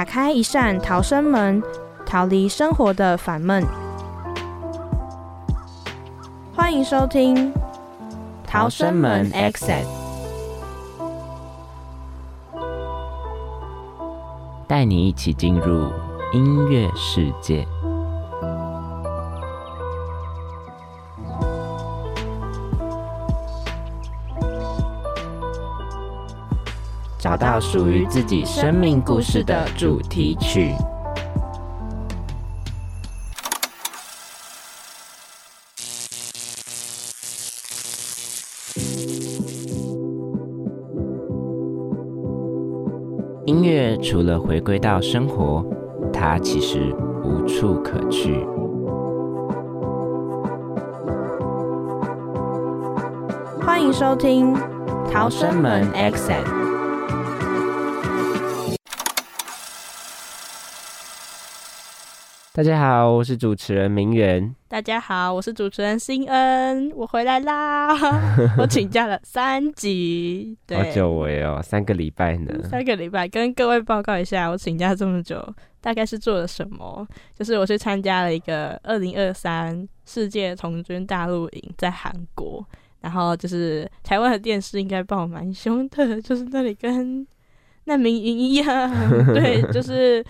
打开一扇逃生门，逃离生活的烦闷。欢迎收听《逃生门 Exit》，带你一起进入音乐世界。属于自己生命故事的主题曲。音乐除了回归到生活，它其实无处可去。欢迎收听《逃生门 Exit》。大家好，我是主持人明媛。大家好，我是主持人新恩，我回来啦！我请假了三集，好久违哦，三个礼拜呢。三个礼拜，跟各位报告一下，我请假这么久，大概是做了什么？就是我去参加了一个二零二三世界童军大陆营，在韩国。然后就是台湾的电视应该报蛮凶的，就是那里跟难民营一样，对，就是。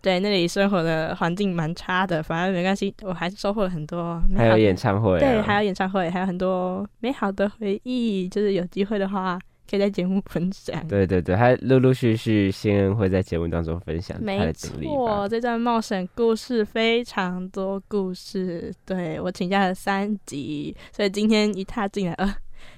对，那里生活的环境蛮差的，反正没关系，我还是收获了很多。还有演唱会，对，还有演唱会，还有很多美好的回忆。就是有机会的话，可以在节目分享。对对对，还陆陆续续，新恩会在节目当中分享他的经历。没错，这段冒险故事非常多故事。对我请假了三集，所以今天一踏进来，呃，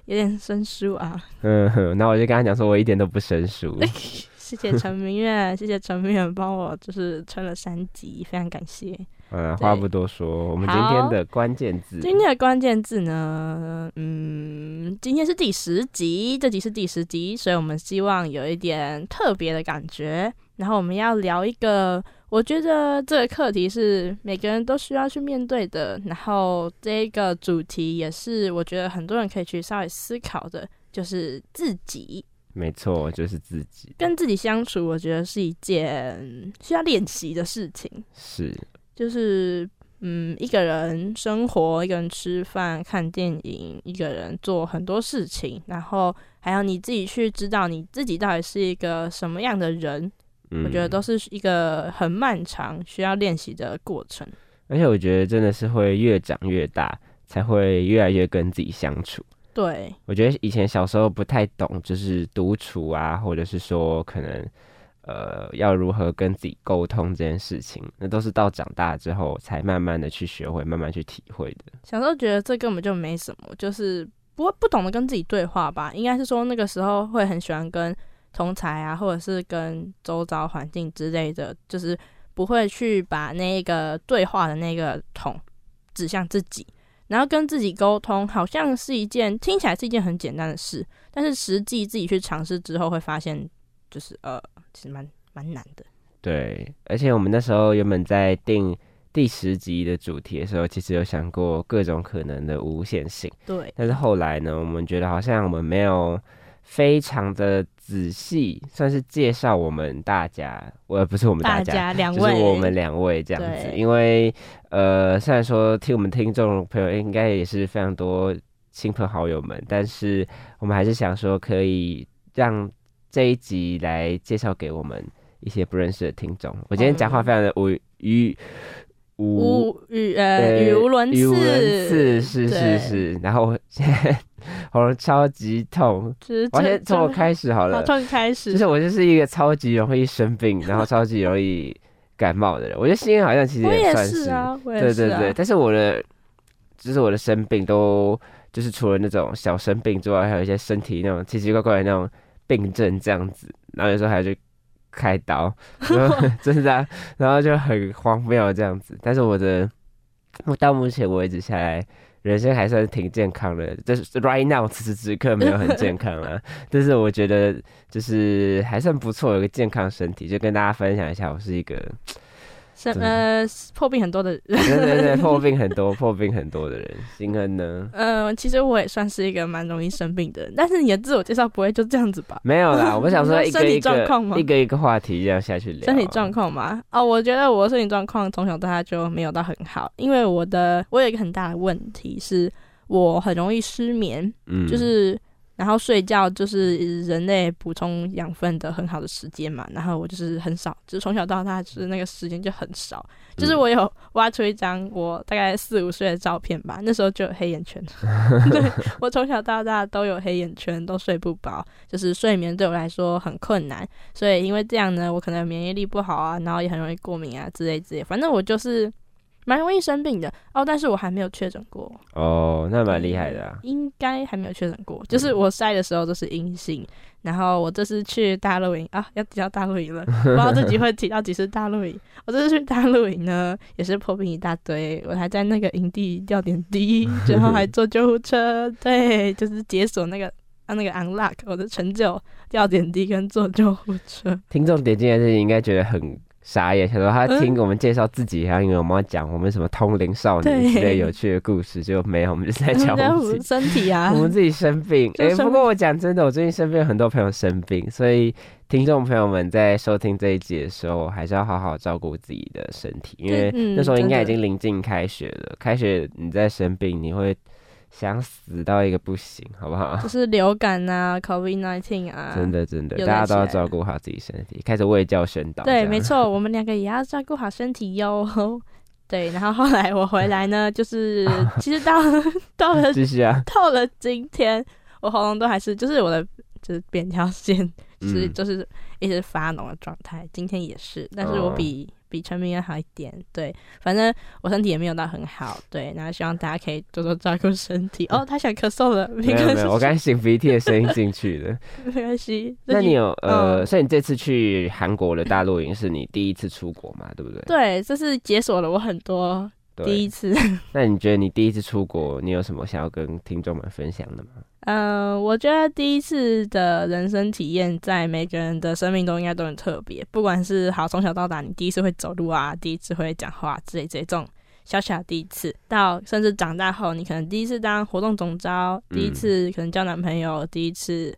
有点生疏啊。嗯，那我就跟他讲说，我一点都不生疏。谢谢陈明远，谢谢陈明远帮我就是撑了三集，非常感谢。嗯，话不多说，我们今天的关键字，今天的关键字呢，嗯，今天是第十集，这集是第十集，所以我们希望有一点特别的感觉。然后我们要聊一个，我觉得这个课题是每个人都需要去面对的。然后这个主题也是我觉得很多人可以去稍微思考的，就是自己。没错，就是自己跟自己相处，我觉得是一件需要练习的事情。是，就是嗯，一个人生活，一个人吃饭、看电影，一个人做很多事情，然后还有你自己去知道你自己到底是一个什么样的人。我觉得都是一个很漫长、需要练习的过程。而且我觉得真的是会越长越大，才会越来越跟自己相处。对，我觉得以前小时候不太懂，就是独处啊，或者是说可能呃要如何跟自己沟通这件事情，那都是到长大之后才慢慢的去学会，慢慢去体会的。小时候觉得这根本就没什么，就是不会不懂得跟自己对话吧？应该是说那个时候会很喜欢跟同才啊，或者是跟周遭环境之类的，就是不会去把那个对话的那个桶指向自己。然后跟自己沟通，好像是一件听起来是一件很简单的事，但是实际自己去尝试之后，会发现就是呃，其实蛮蛮难的。对，而且我们那时候原本在定第十集的主题的时候，其实有想过各种可能的无限性。对，但是后来呢，我们觉得好像我们没有。非常的仔细，算是介绍我们大家，我不是我们大家，就是我们两位这样子。因为呃，虽然说听我们听众朋友应该也是非常多亲朋好友们，但是我们还是想说，可以让这一集来介绍给我们一些不认识的听众。我今天讲话非常的无语。无语呃语无伦次，是是是，然后现在 喉咙超级痛，我先从我开始好了，从开始，就是我就是一个超级容易生病，然后超级容易感冒的人。我觉得心音好像其实也算是啊，对对对，但是我的就是我的生病都就是除了那种小生病之外，还有一些身体那种奇奇怪怪的那种病症这样子，然后有时候还去开刀，真的，然后就很荒谬这样子。但是我的，我到目前为止下来，人生还算挺健康的。就是 right now 此时此刻没有很 健康啊，但是我觉得就是还算不错，有个健康身体，就跟大家分享一下，我是一个。呃，破病很多的人，对对对，破病很多，破病很多的人，心恩呢？嗯，其实我也算是一个蛮容易生病的人，但是你的自我介绍不会就这样子吧？没有啦，我想说一个一个一个一个话题这样下去聊。身体状况嘛，哦，我觉得我的身体状况从小到大就没有到很好，因为我的我有一个很大的问题是我很容易失眠，嗯，就是。然后睡觉就是人类补充养分的很好的时间嘛，然后我就是很少，就是从小到大就是那个时间就很少。就是我有挖出一张我大概四五岁的照片吧，那时候就有黑眼圈。对我从小到大都有黑眼圈，都睡不饱，就是睡眠对我来说很困难。所以因为这样呢，我可能免疫力不好啊，然后也很容易过敏啊之类之类。反正我就是。蛮容易生病的哦，但是我还没有确诊过哦，那蛮厉害的啊。应该还没有确诊过，就是我筛的时候都是阴性。然后我这次去大陆营啊，要提到大陆营了，不知道自己会提到几次大陆营。我这次去大陆营呢，也是破病一大堆，我还在那个营地吊点滴，然后还坐救护车，对，就是解锁那个啊那个 unlock 我的成就，吊点滴跟坐救护车。听众点进来这应该觉得很。傻眼，他说他听我们介绍自己，然后因为我们要讲我们什么通灵少女之类有趣的故事，就没有，我们就是在 讲我们身体啊，我们自己生病。哎，不过我讲真的，我最近身边有很多朋友生病，所以听众朋友们在收听这一集的时候，还是要好好照顾自己的身体，因为那时候应该已经临近开学了。开学你在生病，你会。想死到一个不行，好不好？就是流感啊，COVID nineteen 啊，真的真的，大家都要照顾好自己身体。开始喂教宣导，对，没错，我们两个也要照顾好身体哟。对，然后后来我回来呢，就是其实到到了，继续啊，到了今天，我喉咙都还是就是我的就是扁条线，是就是一直发脓的状态。今天也是，但是我比。比陈明要好一点，对，反正我身体也没有到很好，对，然后希望大家可以多多照顾身体。哦，他想咳嗽了，没有没有，我刚擤鼻涕的声音进去了，没关系。那你有呃，所以你这次去韩国的大陆营是你第一次出国嘛？对不对？对，这是解锁了我很多第一次。那你觉得你第一次出国，你有什么想要跟听众们分享的吗？嗯，我觉得第一次的人生体验，在每个人的生命中应该都很特别。不管是好从小到大，你第一次会走路啊，第一次会讲话之类这种小小的第一次，到甚至长大后，你可能第一次当活动总招，第一次可能交男朋友，第一次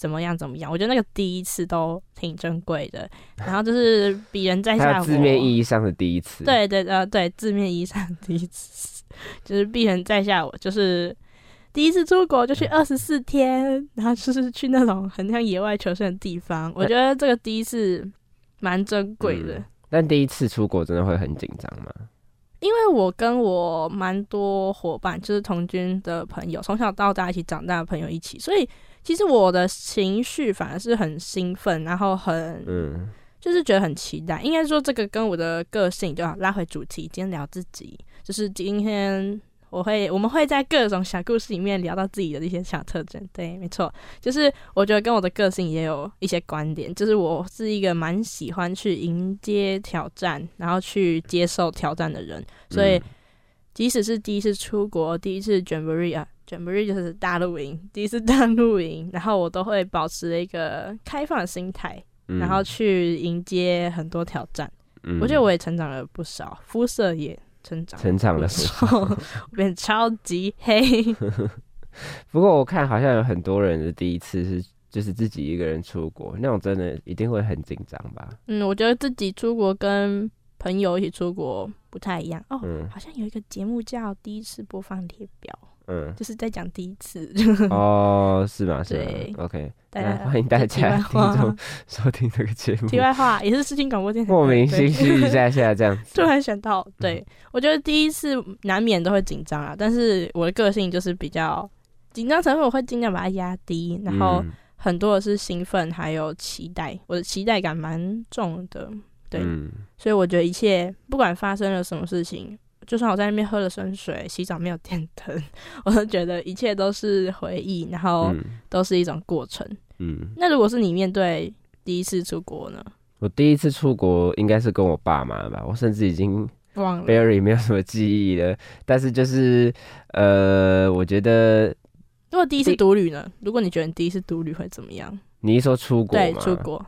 怎么样怎么样，我觉得那个第一次都挺珍贵的。然后就是鄙人在下，字面意义上的第一次，对对呃对，字面意义上的第一次，就是鄙人在下我就是。第一次出国就去二十四天，然后就是去那种很像野外求生的地方。我觉得这个第一次蛮珍贵的。但第一次出国真的会很紧张吗？因为我跟我蛮多伙伴，就是同军的朋友，从小到大一起长大的朋友一起，所以其实我的情绪反而是很兴奋，然后很嗯，就是觉得很期待。应该说这个跟我的个性就要拉回主题，今天聊自己，就是今天。我会，我们会在各种小故事里面聊到自己的一些小特征。对，没错，就是我觉得跟我的个性也有一些观点。就是我是一个蛮喜欢去迎接挑战，然后去接受挑战的人。所以，即使是第一次出国，第一次卷 r 啊，卷 r 就是大露营，第一次大露营，然后我都会保持一个开放的心态，然后去迎接很多挑战。我觉得我也成长了不少，肤色也。成长，成长的时候变超级黑。不过我看好像有很多人的第一次是就是自己一个人出国，那种真的一定会很紧张吧？嗯，我觉得自己出国跟朋友一起出国不太一样哦。嗯，好像有一个节目叫《第一次播放列表》。嗯，就是在讲第一次。哦，是吗？对，OK，大家欢迎大家听众收听这个节目。题外话也是视听广播电台，莫名心虚一下下这样。突然想到，对。我觉得第一次难免都会紧张啊，但是我的个性就是比较紧张成分，我会尽量把它压低，然后很多的是兴奋还有期待，我的期待感蛮重的，对，所以我觉得一切不管发生了什么事情。就算我在那边喝了生水，洗澡没有电灯，我都觉得一切都是回忆，然后都是一种过程。嗯，那如果是你面对第一次出国呢？我第一次出国应该是跟我爸妈吧，我甚至已经忘了没有什么记忆了。但是就是呃，我觉得如果第一次独旅呢？如果你觉得你第一次独旅会怎么样？你一说出国，对，出国，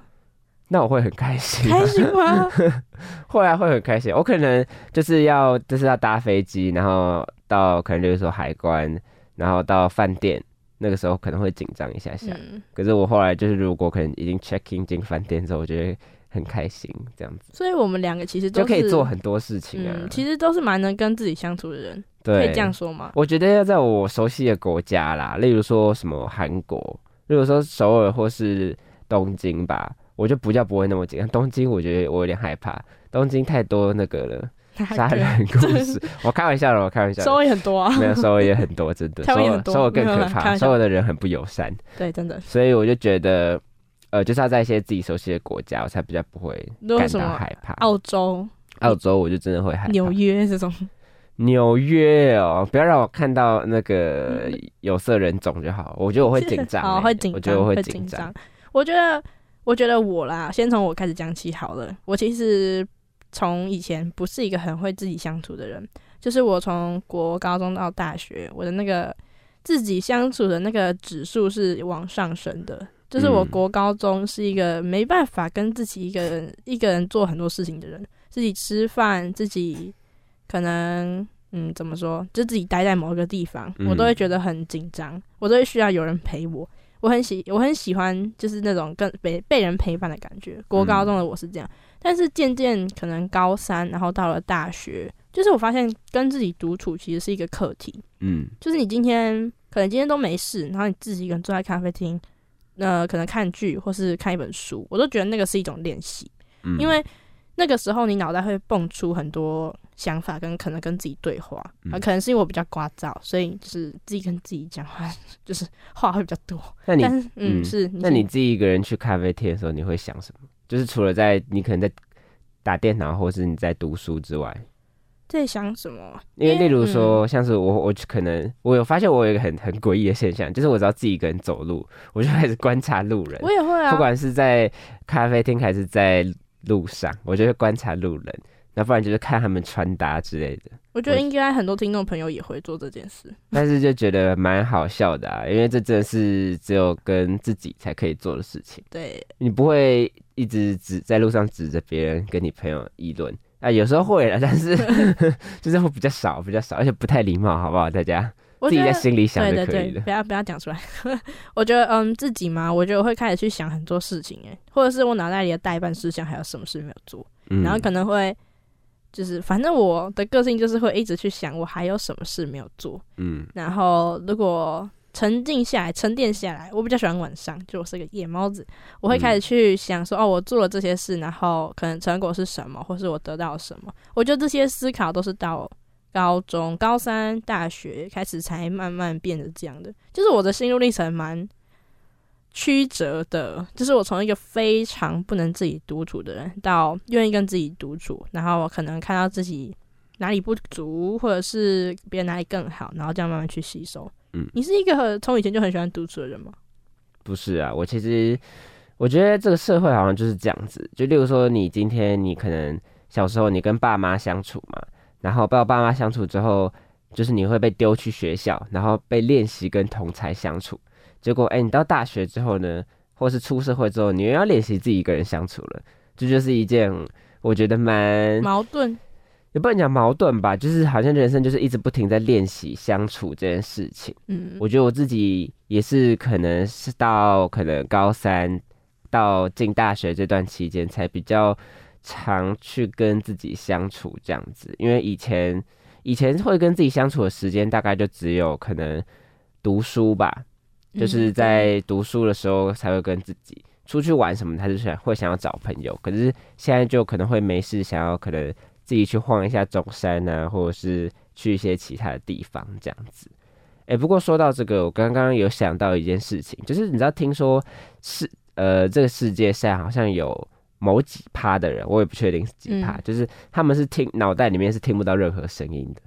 那我会很开心，开心吗？会啊，会很开心。我可能就是要就是要搭飞机，然后到可能就是说海关，然后到饭店。那个时候可能会紧张一下下，可是我后来就是如果可能已经 check in 进饭店之后，我觉得很开心这样子。所以我们两个其实就可以做很多事情啊，其实都是蛮能跟自己相处的人，可以这样说吗？我觉得要在我熟悉的国家啦，例如说什么韩国，如果说首尔或是东京吧，我就比较不会那么紧张。东京我觉得我有点害怕，东京太多那个了。杀人故事，我开玩笑的，我开玩笑。收尾很多啊，没有收尾也很多，真的。收尾收尾更可怕，收尾的人很不友善。对，真的。所以我就觉得，呃，就是要在一些自己熟悉的国家，我才比较不会感到害怕。澳洲，澳洲我就真的会害怕。纽约这种，纽约哦，不要让我看到那个有色人种就好。我觉得我会紧张，哦，会紧张，我觉得我会紧张。我觉得，我觉得我啦，先从我开始讲起好了。我其实。从以前不是一个很会自己相处的人，就是我从国高中到大学，我的那个自己相处的那个指数是往上升的。就是我国高中是一个没办法跟自己一个人一个人做很多事情的人，自己吃饭，自己可能嗯怎么说，就自己待在某一个地方，我都会觉得很紧张，我都会需要有人陪我。我很喜我很喜欢就是那种跟被被人陪伴的感觉。国高中的我是这样。但是渐渐可能高三，然后到了大学，就是我发现跟自己独处其实是一个课题。嗯，就是你今天可能今天都没事，然后你自己一个人坐在咖啡厅，呃，可能看剧或是看一本书，我都觉得那个是一种练习。嗯，因为那个时候你脑袋会蹦出很多想法，跟可能跟自己对话。啊，可能是因为我比较聒噪，所以就是自己跟自己讲话，就是话会比较多。那你嗯是，那你自己一个人去咖啡厅的时候，你会想什么？就是除了在你可能在打电脑，或是你在读书之外，在想什么？因为例如说，像是我，我可能我有发现，我有一个很很诡异的现象，就是我只要自己一个人走路，我就开始观察路人。我也会啊，不管是在咖啡厅还是在路上，我就会观察路人。那不然就是看他们穿搭之类的。我觉得应该很多听众朋友也会做这件事，但是就觉得蛮好笑的啊，因为这真的是只有跟自己才可以做的事情。对，你不会一直指在路上指着别人跟你朋友议论啊，有时候会了，但是 就是会比较少，比较少，而且不太礼貌，好不好？大家自己在心里想就可以了，不要不要讲出来。我觉得嗯，自己嘛，我觉得我会开始去想很多事情，哎，或者是我脑袋里的代办事项还有什么事没有做，然后可能会。就是，反正我的个性就是会一直去想，我还有什么事没有做。嗯，然后如果沉静下来、沉淀下来，我比较喜欢晚上，就我是个夜猫子，我会开始去想说，哦，我做了这些事，然后可能成果是什么，或是我得到什么。我觉得这些思考都是到高中、高三、大学开始才慢慢变得这样的，就是我的心路历程蛮。曲折的，就是我从一个非常不能自己独处的人，到愿意跟自己独处，然后可能看到自己哪里不足，或者是别人哪里更好，然后这样慢慢去吸收。嗯，你是一个从以前就很喜欢独处的人吗？不是啊，我其实我觉得这个社会好像就是这样子。就例如说，你今天你可能小时候你跟爸妈相处嘛，然后跟爸妈相处之后，就是你会被丢去学校，然后被练习跟同才相处。结果，哎，你到大学之后呢，或是出社会之后，你又要练习自己一个人相处了，这就是一件我觉得蛮矛盾，也不能讲矛盾吧，就是好像人生就是一直不停在练习相处这件事情。嗯，我觉得我自己也是，可能是到可能高三到进大学这段期间，才比较常去跟自己相处这样子，因为以前以前会跟自己相处的时间，大概就只有可能读书吧。就是在读书的时候才会跟自己出去玩什么，他就想会想要找朋友。可是现在就可能会没事，想要可能自己去晃一下中山啊，或者是去一些其他的地方这样子。哎，不过说到这个，我刚刚有想到一件事情，就是你知道，听说是呃，这个世界上好像有某几趴的人，我也不确定是几趴，就是他们是听脑袋里面是听不到任何声音的。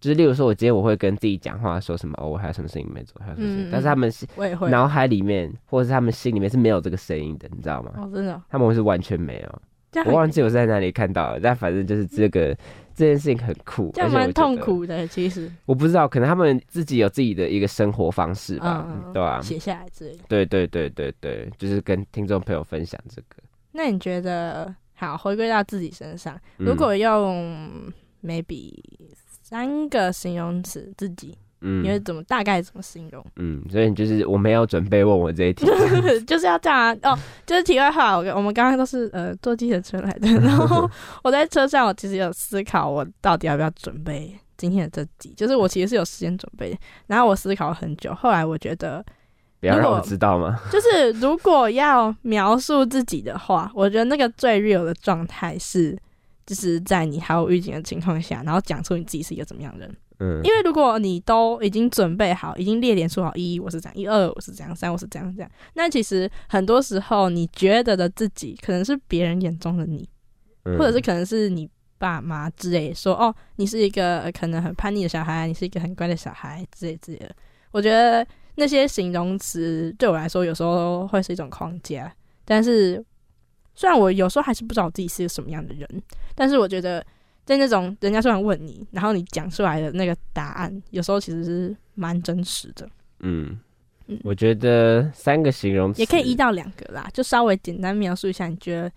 就是例如说，我今天我会跟自己讲话，说什么哦，我还有什么事情没做，还有什么事情，但是他们是我也会脑海里面或者是他们心里面是没有这个声音的，你知道吗？哦，真的，他们是完全没有。我忘记我在哪里看到了，但反正就是这个这件事情很酷，这样蛮痛。苦的，其实我不知道，可能他们自己有自己的一个生活方式吧，对吧？写下来之类的。对对对对对，就是跟听众朋友分享这个。那你觉得，好回归到自己身上，如果用 maybe 三个形容词自己。嗯，你会怎么大概怎么形容？嗯，所以你就是我没有准备问我这一题，就是要这样啊哦。就是题外话，我我们刚刚都是呃坐计程车来的，然后 我在车上，我其实有思考我到底要不要准备今天的这集。就是我其实是有时间准备，然后我思考了很久，后来我觉得不要让我知道吗？就是如果要描述自己的话，我觉得那个最 real 的状态是，就是在你毫无预警的情况下，然后讲出你自己是一个怎么样的人。嗯，因为如果你都已经准备好，已经列点出好一，我是这样，一二我是这样，三我是这样这样，那其实很多时候你觉得的自己，可能是别人眼中的你，或者是可能是你爸妈之类说，哦，你是一个可能很叛逆的小孩，你是一个很乖的小孩之类之类的。我觉得那些形容词对我来说，有时候会是一种框架。但是虽然我有时候还是不知道我自己是一个什么样的人，但是我觉得。在那种人家突然问你，然后你讲出来的那个答案，有时候其实是蛮真实的。嗯，我觉得三个形容词也可以一到两个啦，就稍微简单描述一下，你觉得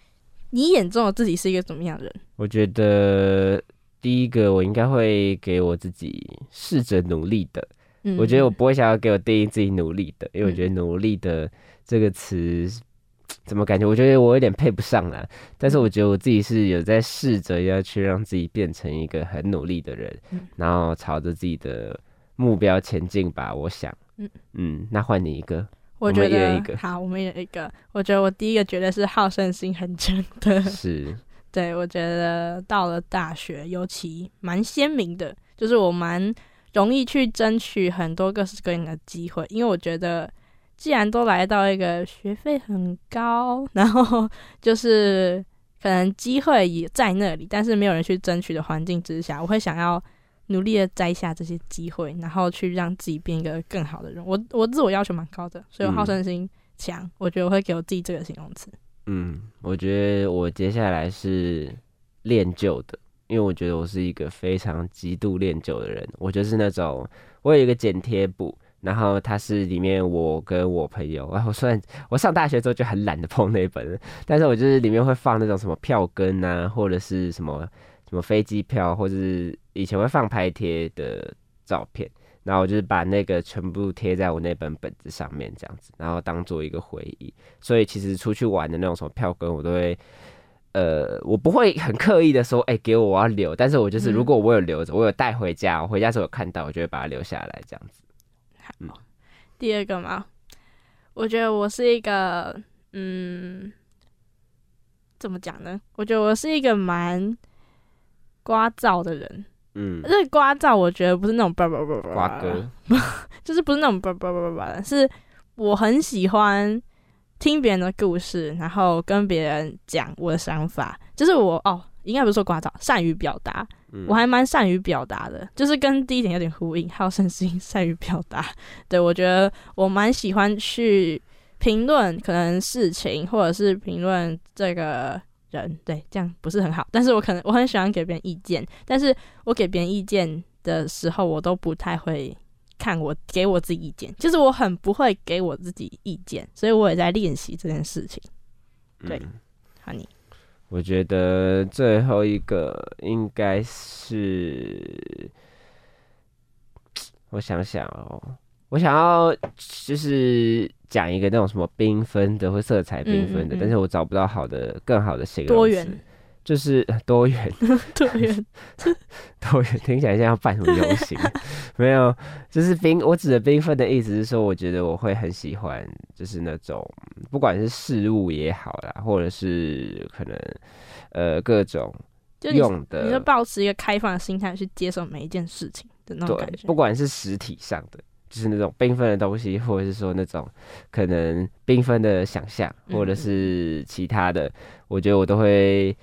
你眼中的自己是一个怎么样的人？我觉得第一个，我应该会给我自己试着努力的。嗯，我觉得我不会想要给我定义自己努力的，因为我觉得努力的这个词。怎么感觉？我觉得我有点配不上啦，但是我觉得我自己是有在试着要去让自己变成一个很努力的人，然后朝着自己的目标前进吧。我想，嗯嗯，那换你一个，我觉得好，我们有一个。我觉得我第一个觉得是好胜心很强的，是对。我觉得到了大学，尤其蛮鲜明的，就是我蛮容易去争取很多各式各样的机会，因为我觉得。既然都来到一个学费很高，然后就是可能机会也在那里，但是没有人去争取的环境之下，我会想要努力的摘下这些机会，然后去让自己变一个更好的人。我我自我要求蛮高的，所以我好胜心强。我觉得我会给我自己这个形容词。嗯，我觉得我接下来是练就的，因为我觉得我是一个非常极度练就的人。我就是那种我有一个剪贴簿。然后它是里面我跟我朋友，然后虽然我上大学之后就很懒得碰那本，但是我就是里面会放那种什么票根啊，或者是什么什么飞机票，或者是以前会放拍贴的照片，然后我就是把那个全部贴在我那本本子上面这样子，然后当做一个回忆。所以其实出去玩的那种什么票根，我都会，呃，我不会很刻意的说，哎，给我我要留，但是我就是如果我有留着，我有带回家，我回家时候有看到，我就会把它留下来这样子。好，第二个嘛，我觉得我是一个，嗯，怎么讲呢？我觉得我是一个蛮聒噪的人，嗯，这刮噪，我觉得不是那种叭叭叭叭刮哥，就是不是那种叭叭叭叭叭，是我很喜欢听别人的故事，然后跟别人讲我的想法，就是我哦。应该不是说聒噪，善于表达，我还蛮善于表达的，就是跟第一点有点呼应，好胜心，善于表达。对我觉得我蛮喜欢去评论可能事情，或者是评论这个人，对，这样不是很好。但是我可能我很喜欢给别人意见，但是我给别人意见的时候，我都不太会看我给我自己意见，就是我很不会给我自己意见，所以我也在练习这件事情。对，好你。我觉得最后一个应该是，我想想哦，我想要就是讲一个那种什么缤纷的或色彩缤纷的，但是我找不到好的更好的形容多元。就是 多元，多元，多元，听起来像要办什么游行？没有，就是缤。我指的缤纷的意思是说，我觉得我会很喜欢，就是那种不管是事物也好啦，或者是可能呃各种用的，你就保持一个开放的心态去接受每一件事情的那种感觉。不管是实体上的，就是那种缤纷的东西，或者是说那种可能缤纷的想象，或者是其他的，我觉得我都会。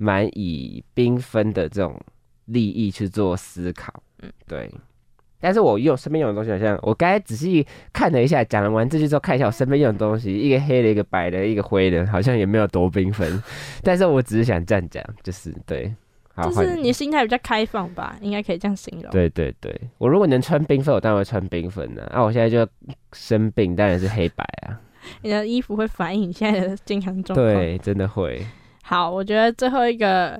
蛮以缤纷的这种利益去做思考，嗯，对。但是我用身边用的东西，好像我刚才仔细看了一下，讲完这句之后，看一下我身边用的东西，一个黑的，一个白的，一个灰的，好像也没有多缤纷。但是我只是想这样讲，就是对，就是你心态比较开放吧，应该可以这样形容。对对对，我如果能穿缤纷，我当然会穿缤纷的。啊，我现在就生病，当然是黑白啊。你的衣服会反映你现在的健康状况。对，真的会。好，我觉得最后一个。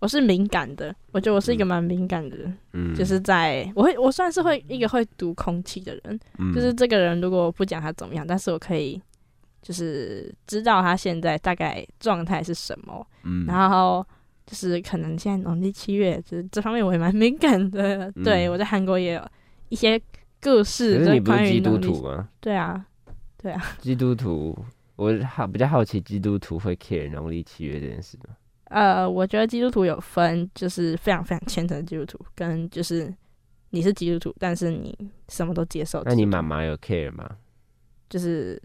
我是敏感的，我觉得我是一个蛮敏感的人，嗯，就是在我会我算是会一个会读空气的人，嗯，就是这个人如果不讲他怎么样，但是我可以就是知道他现在大概状态是什么，嗯，然后就是可能现在农历七月，就是这方面我也蛮敏感的，对我在韩国也有一些故事，可是你不是基督徒吗？对啊，对啊，基督徒，我好比较好奇基督徒会 care 农历七月这件事吗？呃，我觉得基督徒有分，就是非常非常虔诚的基督徒，跟就是你是基督徒，但是你什么都接受。那你妈妈有 care 吗？就是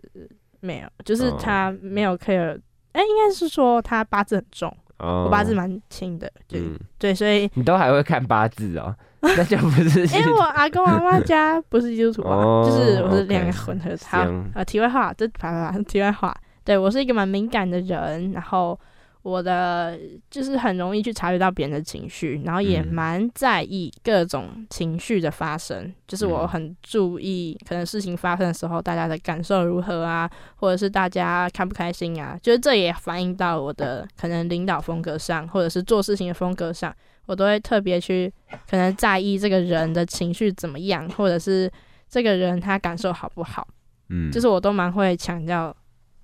没有，就是他没有 care。哎，应该是说他八字很重，我八字蛮轻的，对对，所以你都还会看八字哦？那就不是，因为我阿公阿妈家不是基督徒啊，就是我是两个混合。好，呃，题外话，这啪啪啪，题外话，对我是一个蛮敏感的人，然后。我的就是很容易去察觉到别人的情绪，然后也蛮在意各种情绪的发生。就是我很注意，可能事情发生的时候，大家的感受如何啊，或者是大家开不开心啊。就是这也反映到我的可能领导风格上，或者是做事情的风格上，我都会特别去可能在意这个人的情绪怎么样，或者是这个人他感受好不好。嗯，就是我都蛮会强调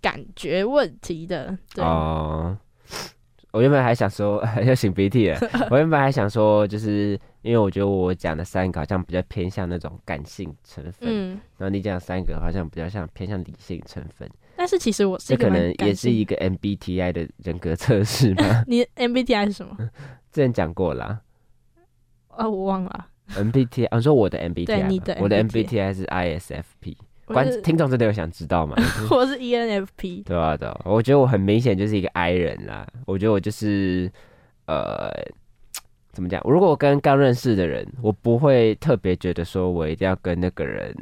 感觉问题的。对。我原本还想说 要擤鼻涕了，我原本还想说，就是因为我觉得我讲的三个好像比较偏向那种感性成分，嗯，然后你讲三个好像比较像偏向理性成分。但是其实我是可能也是一个 MBTI 的人格测试吗？你 MBTI 是什么？之前讲过啦。哦，我忘了。MBTI，我说我的 MBTI，你的我的 MBTI 是 ISFP。观听众真的有想知道吗？我是 ENFP。对啊，对啊，我觉得我很明显就是一个 I 人啦。我觉得我就是呃，怎么讲？如果我跟刚认识的人，我不会特别觉得说我一定要跟那个人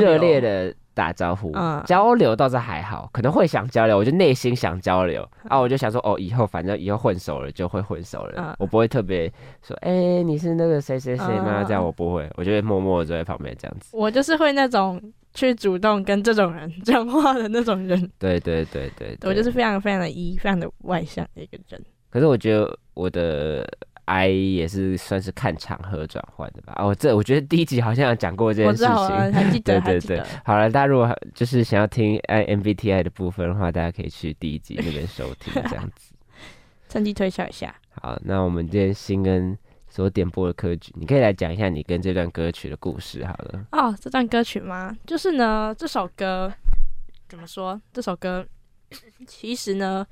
热烈的。打招呼，交流倒是还好，可能会想交流，我就内心想交流啊，我就想说，哦，以后反正以后混熟了就会混熟了，我不会特别说，哎，你是那个谁谁谁吗？这样我不会，我就会默默的坐在旁边这样子。我就是会那种去主动跟这种人讲话的那种人。对对对对，我就是非常非常的一，非常的外向的一个人。可是我觉得我的。I 也是算是看场合转换的吧。哦，这我觉得第一集好像有讲过这件事情。还记得，对对对。好了，大家如果就是想要听 I MBTI 的部分的话，大家可以去第一集那边收听，这样子。趁机推销一下。好，那我们今天新跟所点播的歌曲，你可以来讲一下你跟这段歌曲的故事。好了。哦，这段歌曲吗？就是呢，这首歌怎么说？这首歌其实呢，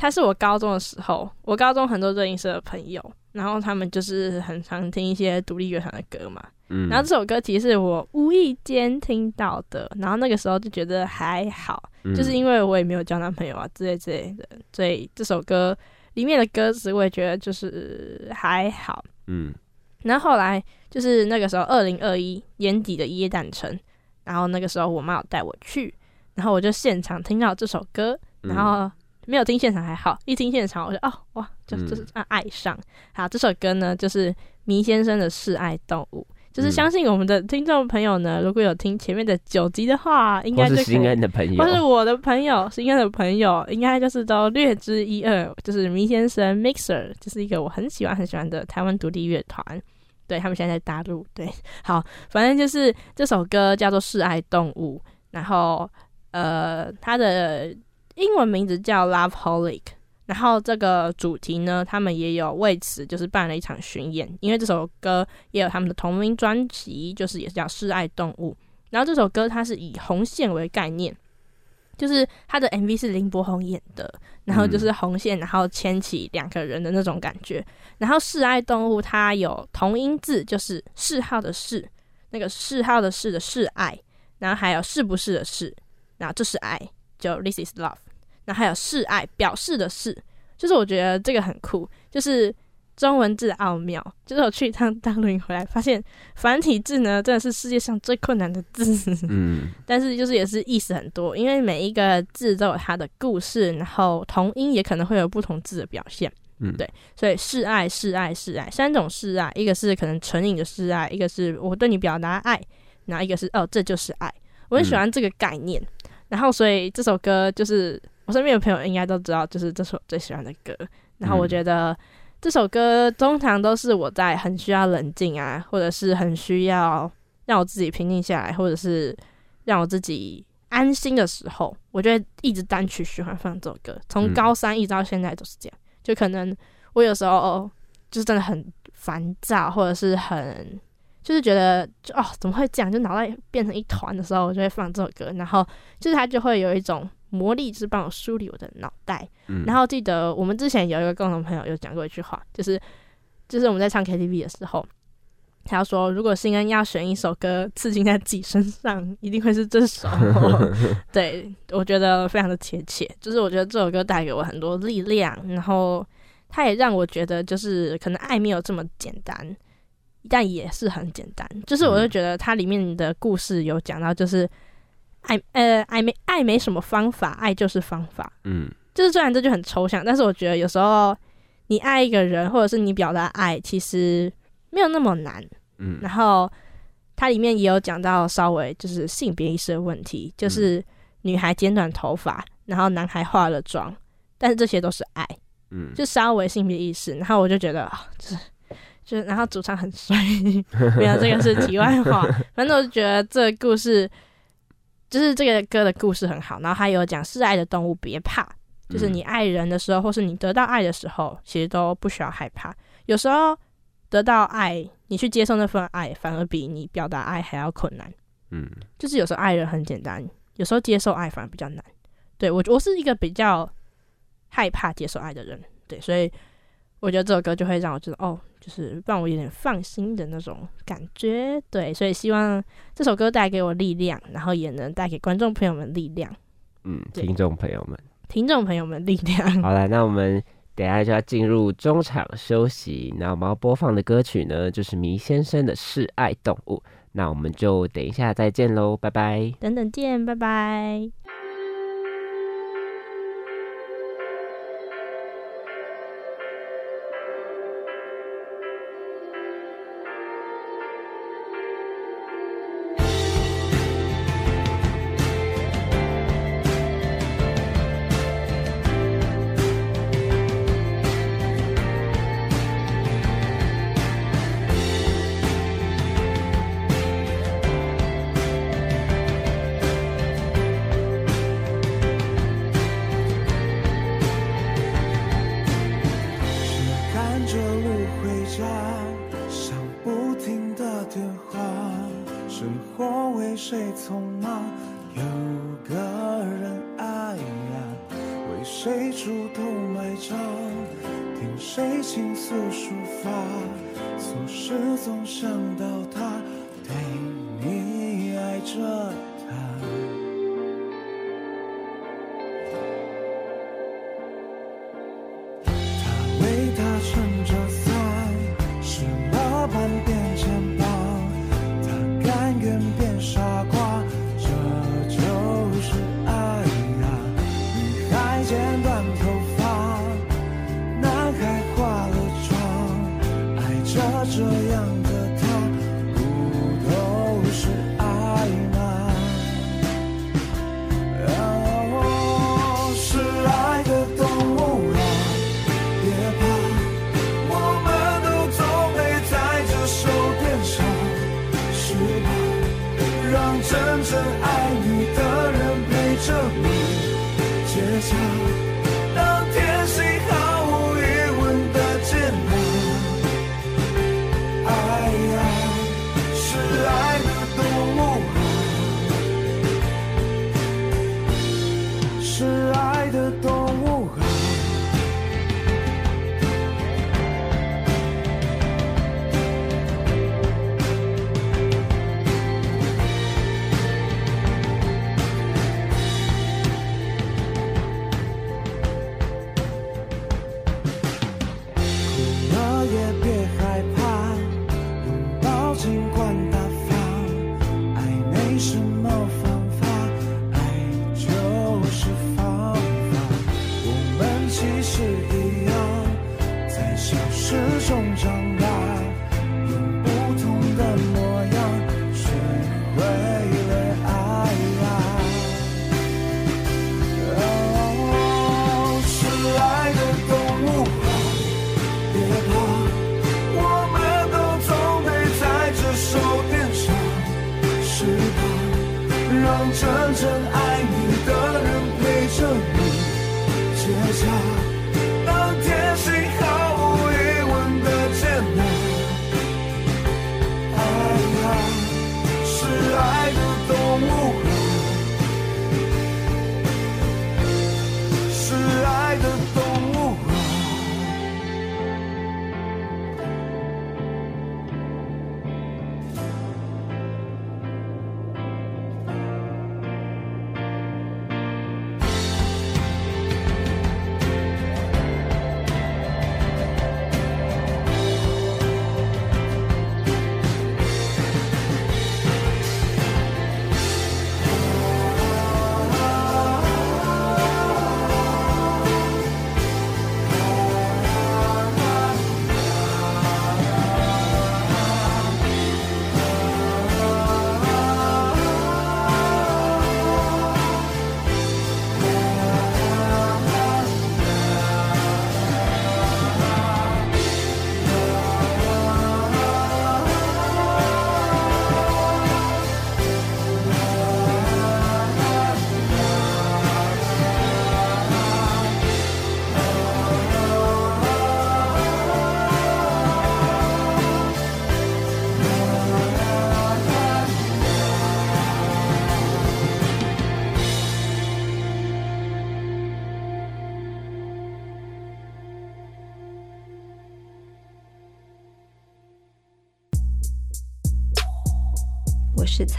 它是我高中的时候，我高中很多热音社的朋友。然后他们就是很常听一些独立乐团的歌嘛，嗯，然后这首歌其实是我无意间听到的，然后那个时候就觉得还好，就是因为我也没有交男朋友啊之类之类的，所以这首歌里面的歌词我也觉得就是还好，嗯，然后后来就是那个时候二零二一年底的耶诞城，然后那个时候我妈有带我去，然后我就现场听到这首歌，然后。没有听现场还好，一听现场我就哦哇，就就是啊爱上。好，这首歌呢就是迷先生的示爱动物，就是相信我们的听众朋友呢，如果有听前面的九集的话，应该就新恩的朋友，或是我的朋友，新恩的朋友，应该就是都略知一二。就是迷先生 Mixer，就是一个我很喜欢很喜欢的台湾独立乐团，对他们现在在大陆。对，好，反正就是这首歌叫做示爱动物，然后呃，它的。英文名字叫 Love Holic，然后这个主题呢，他们也有为此就是办了一场巡演，因为这首歌也有他们的同名专辑，就是也是叫《示爱动物》。然后这首歌它是以红线为概念，就是它的 MV 是林柏宏演的，然后就是红线，然后牵起两个人的那种感觉。然后示爱动物它有同音字，就是嗜好的嗜，那个嗜好的嗜的示爱，然后还有是不是的是，然后这是爱，就 This is love。那还有示爱，表示的示，就是我觉得这个很酷，就是中文字的奥妙。就是我去一趟大陆回来，发现繁体字呢真的是世界上最困难的字。嗯，但是就是也是意思很多，因为每一个字都有它的故事，然后同音也可能会有不同字的表现。嗯，对，所以示爱、示爱、示爱，三种示爱，一个是可能纯瘾的示爱，一个是我对你表达爱，然后一个是哦，这就是爱。我很喜欢这个概念，然后所以这首歌就是我身边的朋友应该都知道，就是这首最喜欢的歌。然后我觉得这首歌通常都是我在很需要冷静啊，或者是很需要让我自己平静下来，或者是让我自己安心的时候，我就会一直单曲循环放这首歌。从高三一直到现在都是这样。就可能我有时候就是真的很烦躁，或者是很就是觉得就哦怎么会这样，就脑袋变成一团的时候，我就会放这首歌，然后就是它就会有一种魔力，就是帮我梳理我的脑袋。然后记得我们之前有一个共同朋友有讲过一句话，就是就是我们在唱 KTV 的时候，他说如果新恩要选一首歌刺青在自己身上，一定会是这首。对我觉得非常的贴切，就是我觉得这首歌带给我很多力量，然后它也让我觉得就是可能爱没有这么简单。但也是很简单，就是我就觉得它里面的故事有讲到，就是爱呃爱没爱没什么方法，爱就是方法。嗯，就是虽然这就很抽象，但是我觉得有时候你爱一个人，或者是你表达爱，其实没有那么难。嗯，然后它里面也有讲到稍微就是性别意识的问题，就是女孩剪短头发，然后男孩化了妆，但是这些都是爱。嗯，就稍微性别意识，然后我就觉得啊，就是。就是然后主唱很帅，没有这个是题外话。反正我就觉得这个故事，就是这个歌的故事很好。然后还有讲示爱的动物别怕，就是你爱人的时候，或是你得到爱的时候，其实都不需要害怕。有时候得到爱，你去接受那份爱，反而比你表达爱还要困难。嗯，就是有时候爱人很简单，有时候接受爱反而比较难。对我，我是一个比较害怕接受爱的人。对，所以我觉得这首歌就会让我觉得哦。就是让我有点放心的那种感觉，对，所以希望这首歌带给我力量，然后也能带给观众朋友们力量。嗯，听众朋友们，听众朋友们力量。好了，那我们等下就要进入中场休息。那我们要播放的歌曲呢，就是迷先生的《示爱动物》。那我们就等一下再见喽，拜拜。等等见，拜拜。不抒发，错失总想到他。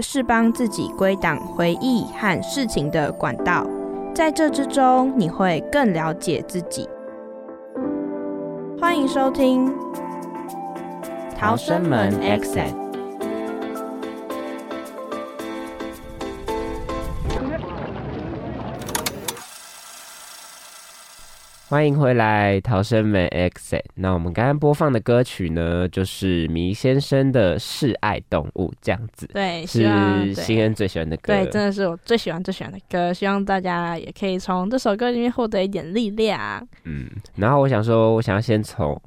是帮自己归档回忆和事情的管道，在这之中，你会更了解自己。欢迎收听《逃生门 Exit》。欢迎回来，逃生门 Exit。那我们刚刚播放的歌曲呢，就是迷先生的《示爱动物》，这样子对，是新恩最喜欢的歌。对，真的是我最喜欢最喜欢的歌，希望大家也可以从这首歌里面获得一点力量。嗯，然后我想说，我想要先从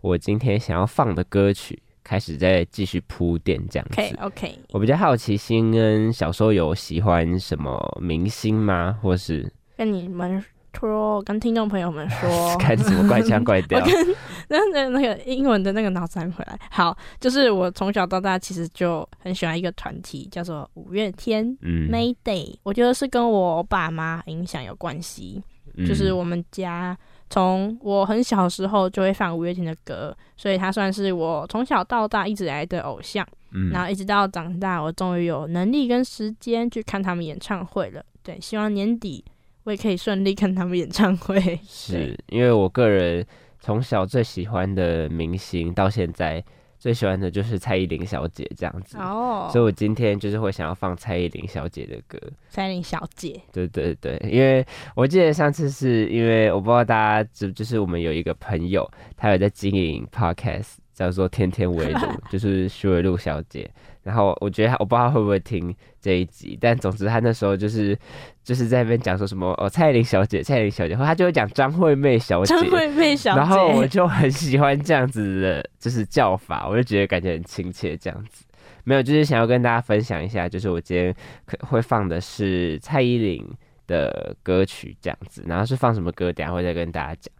我今天想要放的歌曲开始，再继续铺垫这样子。OK OK，我比较好奇，新恩小时候有喜欢什么明星吗？或是跟你们说，跟听众朋友们说，开什么怪腔怪调 我？跟那那那个英文的那个脑残回来。好，就是我从小到大其实就很喜欢一个团体，叫做五月天。嗯 Mayday，我觉得是跟我爸妈影响有关系。就是嗯我们家从我很小时候就会放五月天的歌，所以他算是我从小到大一直以来的偶像。嗯然后一直到长大，我终于有能力跟时间去看他们演唱会了。对，希望年底我也可以顺利看他们演唱会。是因为我个人从小最喜欢的明星，到现在最喜欢的就是蔡依林小姐这样子。哦，所以我今天就是会想要放蔡依林小姐的歌，蔡依林小姐，对对对，因为我记得上次是因为我不知道大家知，就是我们有一个朋友，他有在经营 podcast，叫做天天围炉，就是徐伟露小姐。然后我觉得他我不知道他会不会听这一集，但总之他那时候就是就是在那边讲说什么哦蔡依林小姐，蔡依林小姐，或他就会讲张惠妹小姐，张惠妹小姐，然后我就很喜欢这样子的，就是叫法，我就觉得感觉很亲切，这样子。没有，就是想要跟大家分享一下，就是我今天可会放的是蔡依林的歌曲这样子，然后是放什么歌，等下会再跟大家讲。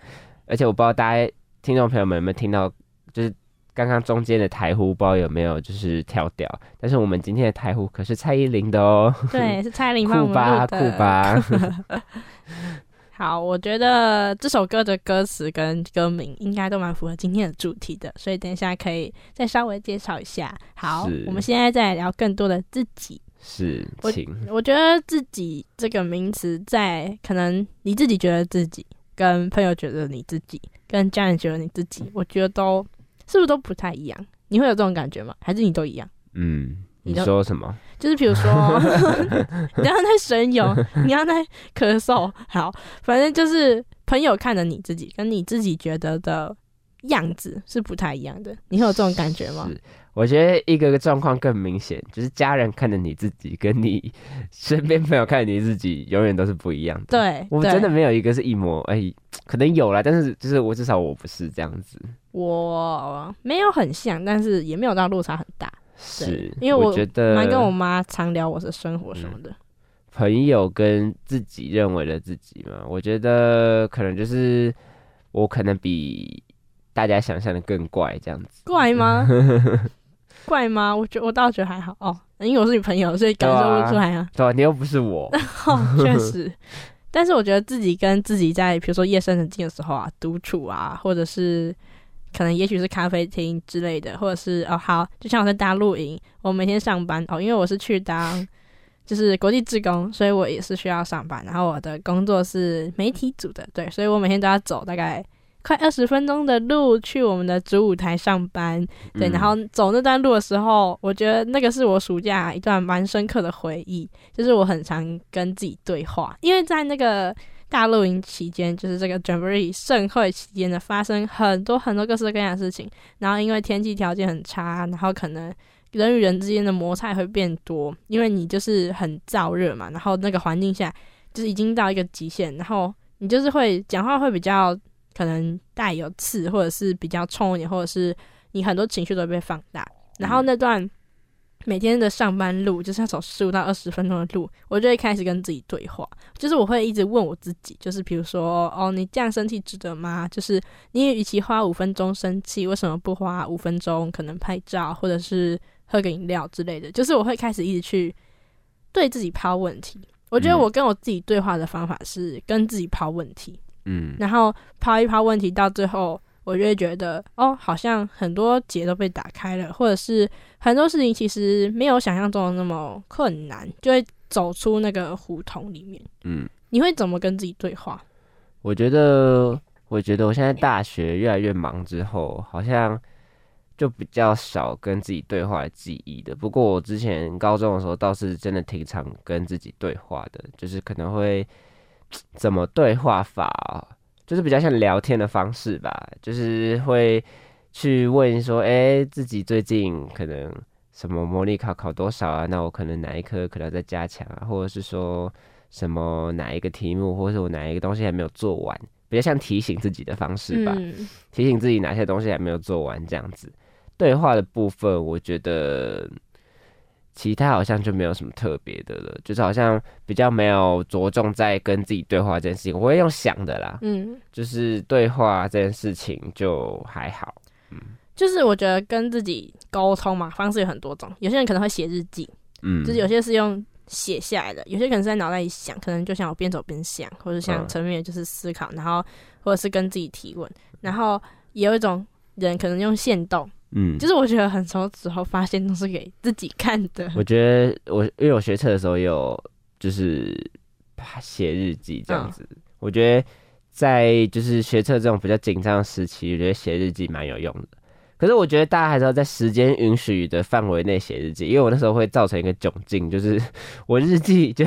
而且我不知道大家听众朋友们有没有听到，就是刚刚中间的台呼不知道有没有就是跳掉，但是我们今天的台呼可是蔡依林的哦，对，是蔡依林帮我们酷吧录的。酷吧，好，我觉得这首歌的歌词跟歌名应该都蛮符合今天的主题的，所以等一下可以再稍微介绍一下。好，我们现在再来聊更多的自己。是我请我觉得自己这个名词在可能你自己觉得自己，跟朋友觉得你自己，跟家人觉得你自己，我觉得都是不是都不太一样？你会有这种感觉吗？还是你都一样？嗯，你你说什么？就是比如说，你要在神游，你要在咳嗽，好，反正就是朋友看着你自己，跟你自己觉得的样子是不太一样的。你会有这种感觉吗？是，我觉得一个个状况更明显，就是家人看着你自己，跟你身边朋友看着你自己，永远都是不一样的。，对，对我真的没有一个是一模，哎、可能有啦，但是就是我至少我不是这样子。我没有很像，但是也没有到落差很大。是，因为我觉得蛮跟我妈常聊我的生活什么的。朋友跟自己认为的自己嘛，我觉得可能就是我可能比大家想象的更怪这样子。怪吗？怪吗？我觉我倒觉得还好哦，因为我是你朋友，所以感受不出来啊。对吧、你又不是我，哦，确实。但是我觉得自己跟自己在，比如说夜深人静的时候啊，独处啊，或者是可能也许是咖啡厅之类的，或者是哦好，就像我在大露营，我每天上班哦，因为我是去当就是国际职工，所以我也是需要上班。然后我的工作是媒体组的，对，所以我每天都要走大概快二十分钟的路去我们的主舞台上班。对，嗯然后走那段路的时候，我觉得那个是我暑假一段蛮深刻的回忆，就是我很常跟自己对话，因为在那个大露营期间，就是这个 Jamboree 盛会期间呢，发生很多很多各式各样的事情，然后因为天气条件很差，然后可能人与人之间的摩擦会变多，因为你就是很燥热嘛，然后那个环境下就是已经到一个极限，然后你就是会讲话会比较可能带有刺，或者是比较冲一点，或者是你很多情绪都会被放大。然后那段每天的上班路，就是要走十五到二十分钟的路，我就会开始跟自己对话，就是我会一直问我自己，就是比如说，哦，你这样生气值得吗？就是你与其花五分钟生气，为什么不花五分钟可能拍照，或者是喝个饮料之类的？就是我会开始一直去对自己抛问题。我觉得嗯我跟我自己对话的方法是跟自己抛问题，嗯，然后抛一抛问题，到最后我就会觉得，哦，好像很多结都被打开了，或者是很多事情其实没有想象中的那么困难，就会走出那个胡同里面。嗯，你会怎么跟自己对话？我觉得，我觉得我现在大学越来越忙之后，好像就比较少跟自己对话的记忆的。不过我之前高中的时候倒是真的挺常跟自己对话的，就是可能会怎么对话法哦、就是比较像聊天的方式吧，就是会去问说，哎、自己最近可能什么模拟考考多少啊？那我可能哪一科可能要再加强啊，或者是说什么哪一个题目，或者是我哪一个东西还没有做完，比较像提醒自己的方式吧，嗯，提醒自己哪些东西还没有做完这样子。对话的部分，我觉得其他好像就没有什么特别的了，就是好像比较没有着重在跟自己对话这件事情，我会用想的啦，嗯，就是对话这件事情就还好。嗯就是我觉得跟自己沟通嘛，方式有很多种。有些人可能会写日记，嗯，就是有些是用写下来的，有些可能是在脑袋里想，可能就像我边走边想，或者像嗯陈明就是思考，然后或者是跟自己提问，然后也有一种人可能用线动，嗯，就是我觉得很多时候发现都是给自己看的。我觉得我因为我学车的时候也有就是写日记这样子，我觉得在就是学车这种比较紧张的时期，我觉得写日记蛮有用的。可是我觉得大家还是要在时间允许的范围内写日记，因为我那时候会造成一个窘境，就是 我日记就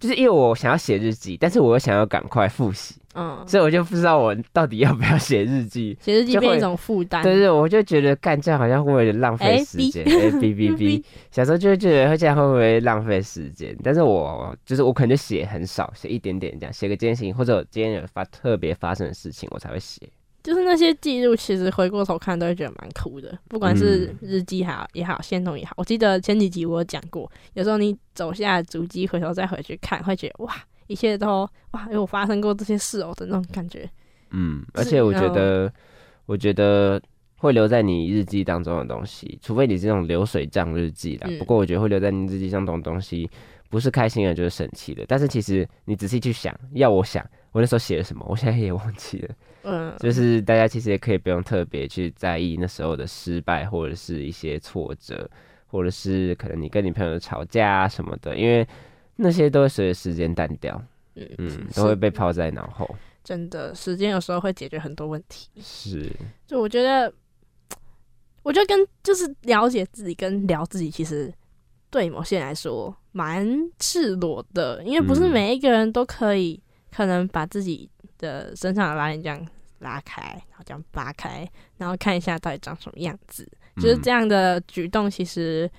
就是因为我想要写日记，但是我又想要赶快复习，嗯，所以我就不知道我到底要不要写日记。写日记变一种负担。对对，我就觉得干这样好像会不会有点浪费时间？哎哔哔哔，小时候就会觉得会这样会不会浪费时间？但是我就是我可能就写很少，写一点点这样，写个今天事情或者我今天有发特别发生的事情，我才会写。就是那些记录，其实回过头看都会觉得蛮酷的，不管是嗯日记也好也好，线动也好。我记得前几集我有讲过，有时候你走下足迹，回头再回去看，会觉得哇，一切都哇有发生过这些事哦的那种感觉。嗯，而且我觉嗯得，我觉得会留在你日记当中的东西，除非你是那种流水账日记啦。嗯不过我觉得会留在你日记上这种东西，不是开心的，就是神奇的。但是其实你仔细去想，要我想，我那时候写了什么，我现在也忘记了。嗯，就是大家其实也可以不用特别去在意那时候的失败，或者是一些挫折，或者是可能你跟你朋友吵架啊什么的，因为那些都会随着时间淡掉，嗯嗯，都会被抛在脑后。真的，时间有时候会解决很多问题。是，就我觉得，我觉得跟就是了解自己跟聊自己，其实对某些人来说蛮赤裸的，因为不是嗯每一个人都可以可能把自己的身上的拉链这样拉开，然后这样扒开，然后看一下到底长什么样子。就是这样。的举动，其实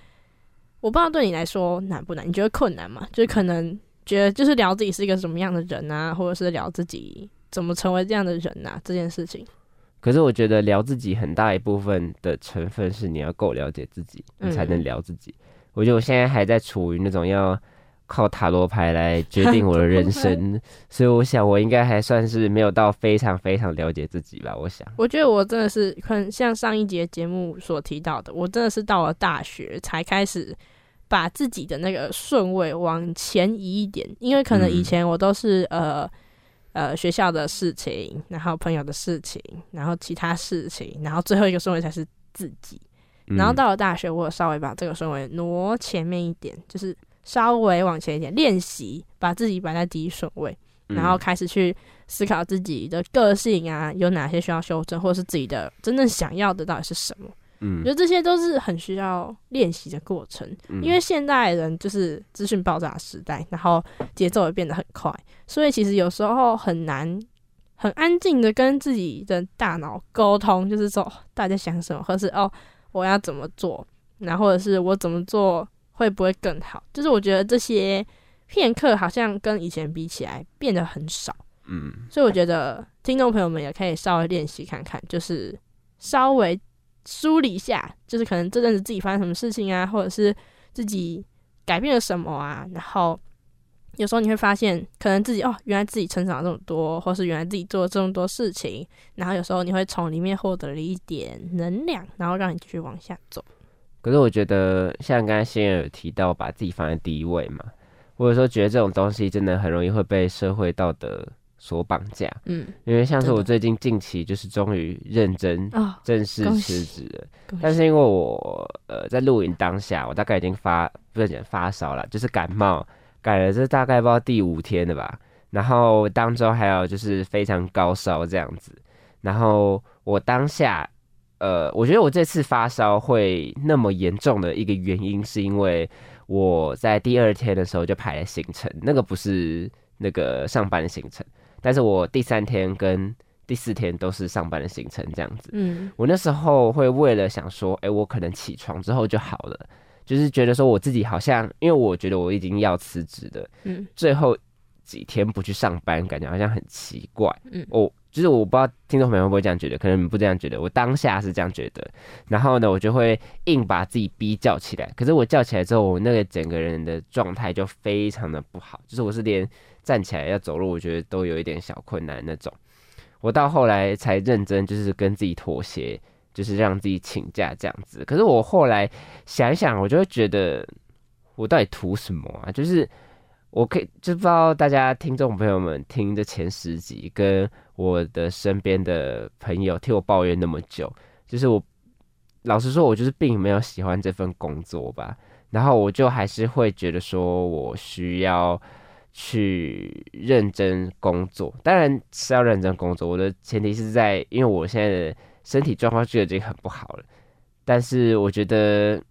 我不知道对你来说难不难？你觉得困难吗？就是可能觉得就是聊自己是一个什么样的人啊，或者是聊自己怎么成为这样的人啊，这件事情。可是我觉得聊自己很大一部分的成分是你要够了解自己，你才能嗯聊自己。我觉得我现在还在处于那种要靠塔罗牌来 决定我的人生，所以我想我应该还算是没有到非常非常了解自己吧。我想，我觉得我真的是可能像上一节节目所提到的，我真的是到了大学才开始把自己的那个顺位往前移一点，因为可能以嗯前我都是、呃呃学校的事情，然后朋友的事情，然后其他事情，然后最后一个顺位才是自己。然后嗯到了大学，我有稍微把这个顺位挪前面一点，就是稍微往前一点练习，把自己摆在第一顺位。然后嗯开始去思考自己的个性啊，有哪些需要修正，或者是自己的真正想要的到底是什么。嗯我觉得这些都是很需要练习的过程，嗯因为现代人就是资讯爆炸时代，然后节奏也变得很快，所以其实有时候很难很安静的跟自己的大脑沟通，就是说哦大家在想什么，或是哦我要怎么做，然后或者是我怎么做会不会更好，就是我觉得这些片刻好像跟以前比起来变得很少。嗯所以我觉得听众朋友们也可以稍微练习看看，就是稍微梳理一下，就是可能这阵子自己发生什么事情啊，或者是自己改变了什么啊，然后有时候你会发现，可能自己哦，原来自己成长了这么多，或是原来自己做了这么多事情，然后有时候你会从里面获得了一点能量，然后让你继续往下走。可是我觉得，像刚才先有提到把自己放在第一位嘛，我有时候觉得这种东西真的很容易会被社会道德所绑架，嗯。因为像是我最近近期就是终于认真啊、正式辞职了，但是因为我呃在录影当下，我大概已经发不是讲发烧了，就是感冒，改了这大概不知道第五天了吧，然后当中还有就是非常高烧这样子，然后我当下呃，我觉得我这次发烧会那么严重的一个原因，是因为我在第二天的时候就排了行程，那个不是那个上班的行程，但是我第三天跟第四天都是上班的行程这样子。嗯我那时候会为了想说，哎、我可能起床之后就好了，就是觉得说我自己好像，因为我觉得我已经要辞职的，嗯最后几天不去上班，感觉好像很奇怪。嗯我就是我不知道听众朋友会不会这样觉得，可能你们不这样觉得，我当下是这样觉得。然后呢，我就会硬把自己逼叫起来。可是我叫起来之后，我那个整个人的状态就非常的不好，就是我是连站起来要走路，我觉得都有一点小困难那种。我到后来才认真，就是跟自己妥协，就是让自己请假这样子。可是我后来想一想，我就会觉得，我到底图什么啊？就是我可以，就不知道大家听众朋友们听这前十集，跟我的身边的朋友听我抱怨那么久，就是我老实说，我就是并没有喜欢这份工作吧。然后我就还是会觉得说，我需要去认真工作，当然是要认真工作。我的前提是在，因为我现在的身体状况就已经很不好了，但是我觉得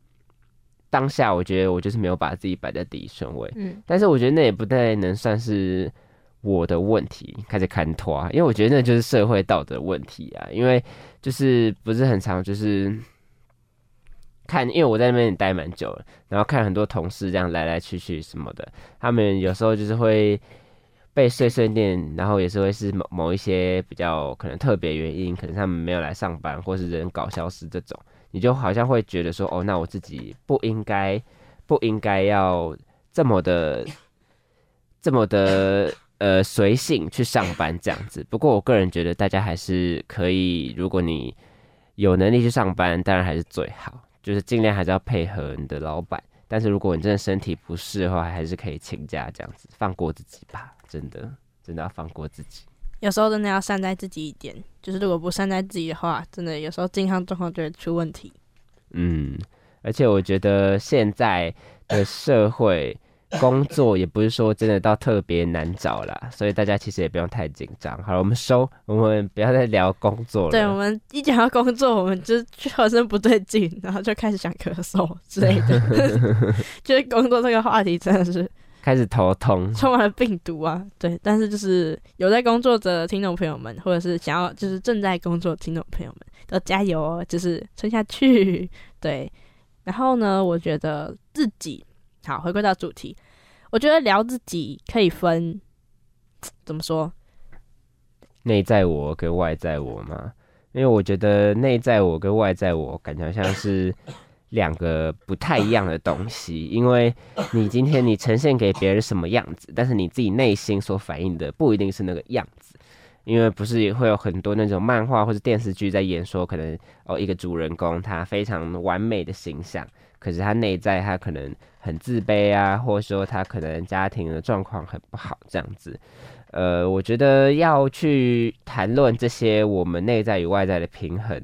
当下，我觉得我就是没有把自己摆在第一顺位。嗯但是我觉得那也不太能算是我的问题，开始看拖啊，因为我觉得那就是社会道德问题啊，因为就是不是很常就是看，因为我在那边也待蛮久了，然后看很多同事这样来来去去什么的，他们有时候就是会被碎碎念，然后也是会是某某一些比较可能特别原因，可能他们没有来上班，或是人搞消失这种，你就好像会觉得说，哦，那我自己不应该不应该要这么的 这么的呃随性去上班这样子。不过我个人觉得大家还是可以，如果你有能力去上班，当然还是最好，就是尽量还是要配合你的老板。但是如果你真的身体不适的话，还是可以请假这样子，放过自己吧，真的真的要放过自己。有时候真的要善待自己一点，就是如果不善待自己的话，真的有时候健康状况就会出问题。嗯，而且我觉得现在的社会工作也不是说真的到特别难找啦，所以大家其实也不用太紧张。好了，我们收，我们不要再聊工作了。对我们一讲到工作，我们就全身不对劲，然后就开始想咳嗽之类的。就是工作这个话题真的是开始头痛。充满了病毒啊，对。但是就是有在工作的听众朋友们，或者是想要就是正在工作的听众朋友们，都加油哦，就是撑下去。对，然后呢，我觉得自己好回归到主题，我觉得聊自己可以分怎么说？内在我跟外在我嘛，因为我觉得内在我跟外在我感觉好像是两个不太一样的东西。因为你今天你呈现给别人什么样子，但是你自己内心所反映的不一定是那个样子。因为不是也会有很多那种漫画或者电视剧在演说，可能哦一个主人公他非常完美的形象，可是他内在他可能很自卑啊，或者说他可能家庭的状况很不好这样子。呃，我觉得要去谈论这些我们内在与外在的平衡，